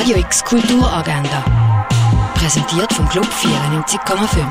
Radio X Kulturagenda. Präsentiert vom Club 94,5.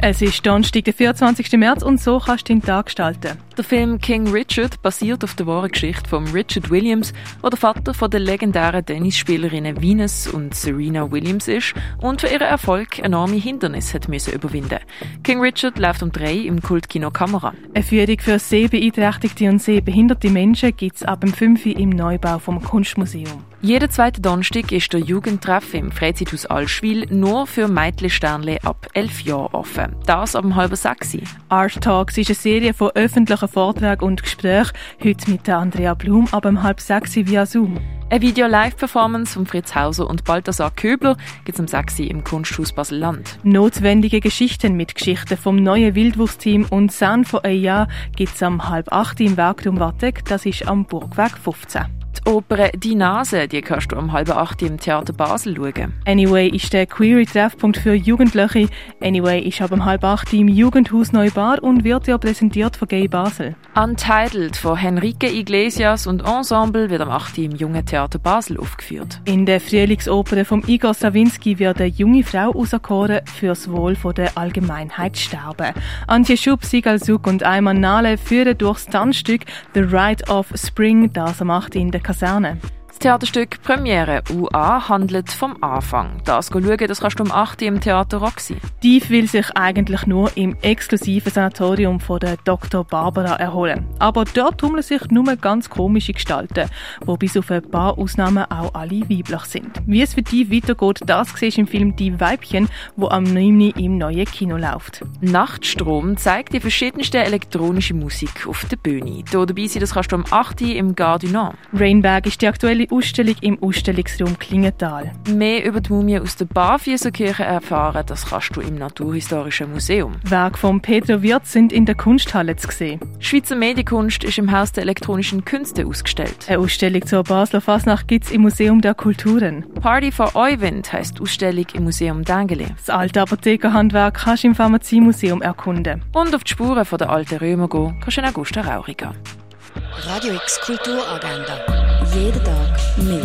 Es ist Donnerstag, der 24. März und so kannst du den Tag gestalten. Der Film King Richard basiert auf der wahren Geschichte von Richard Williams, der der Vater von der legendären Tennisspielerinnen Venus und Serena Williams ist und für ihren Erfolg enorme Hindernisse hat müssen überwinden. King Richard läuft um drei im Kultkino Kamera. Eine Führung für sehbeeinträchtigte und sehbehinderte Menschen gibt es ab dem 5. im Neubau vom Kunstmuseum. Jeden zweiten Donnerstag ist der Jugendtreff im Freizeithaus Allschwil nur für Mädchensternle ab 11 Jahren offen. Das ab dem halben sechs. Art Talks ist eine Serie von öffentlichen Vorträgen und Gesprächen. Heute mit Andrea Blum ab dem halb sechs via Zoom. Eine Video-Live-Performance von Fritz Hauser und Balthasar Köbler gibt es am 6. im Kunsthaus Basel-Land. Notwendige Geschichten mit Geschichten vom neuen Wildwurstteam und Sound von AI gibt es am halb acht im Werkturm Wattek, das ist am Burgweg 15. Die Oper Die Nase, die kannst du um halb acht im Theater Basel schauen. Anyway ist der Query-Treffpunkt für Jugendliche. Anyway ist ab um halb acht im Jugendhaus Neubar und wird ja präsentiert von Gay Basel. Untitled von Henrique Iglesias und Ensemble wird am 8. im Jungen Theater Basel aufgeführt. In der Frühlingsoper von Igor Sawinski wird eine junge Frau auserkoren, fürs Wohl der Allgemeinheit sterben. Antje Schub, Sigal Suk und Ayman Nale führen durchs Tanzstück The Rite of Spring, das am 8. in der Kaserne. Das Theaterstück Premiere UA handelt vom Anfang. Das schauen, das kannst du um 8 Uhr im Theater Roxy. Steve will sich eigentlich nur im exklusiven Sanatorium von der Dr. Barbara erholen. Aber dort tummeln sich nur ganz komische Gestalten, wo bis auf ein paar Ausnahmen auch alle weiblich sind. Wie es für die weitergeht, das siehst du im Film Die Weibchen, wo am 9. im neuen Kino läuft. Nachtstrom zeigt die verschiedenste elektronische Musik auf der Bühne. Hier dabei sein, das kannst du um 8 Uhr im Gare du Nord. Rainbag ist die aktuelle Ausstellung im Ausstellungsraum Klingenthal. Mehr über die Mumie aus der Barfüßerkirche erfahren, das kannst du im Naturhistorischen Museum. Werke von Pedro Wirth sind in der Kunsthalle zu sehen. Schweizer Medienkunst ist im Haus der elektronischen Künste ausgestellt. Eine Ausstellung zur Basler Fasnacht gibt es im Museum der Kulturen. Party for Euwind heisst Ausstellung im Museum Dengeli. Das alte Apothekerhandwerk kannst du im Pharmaziemuseum erkunden. Und auf die Spuren der alten Römer gehen kannst du in Augusta Rauriga. Radio X Kulturagenda. Jeden Tag mehr.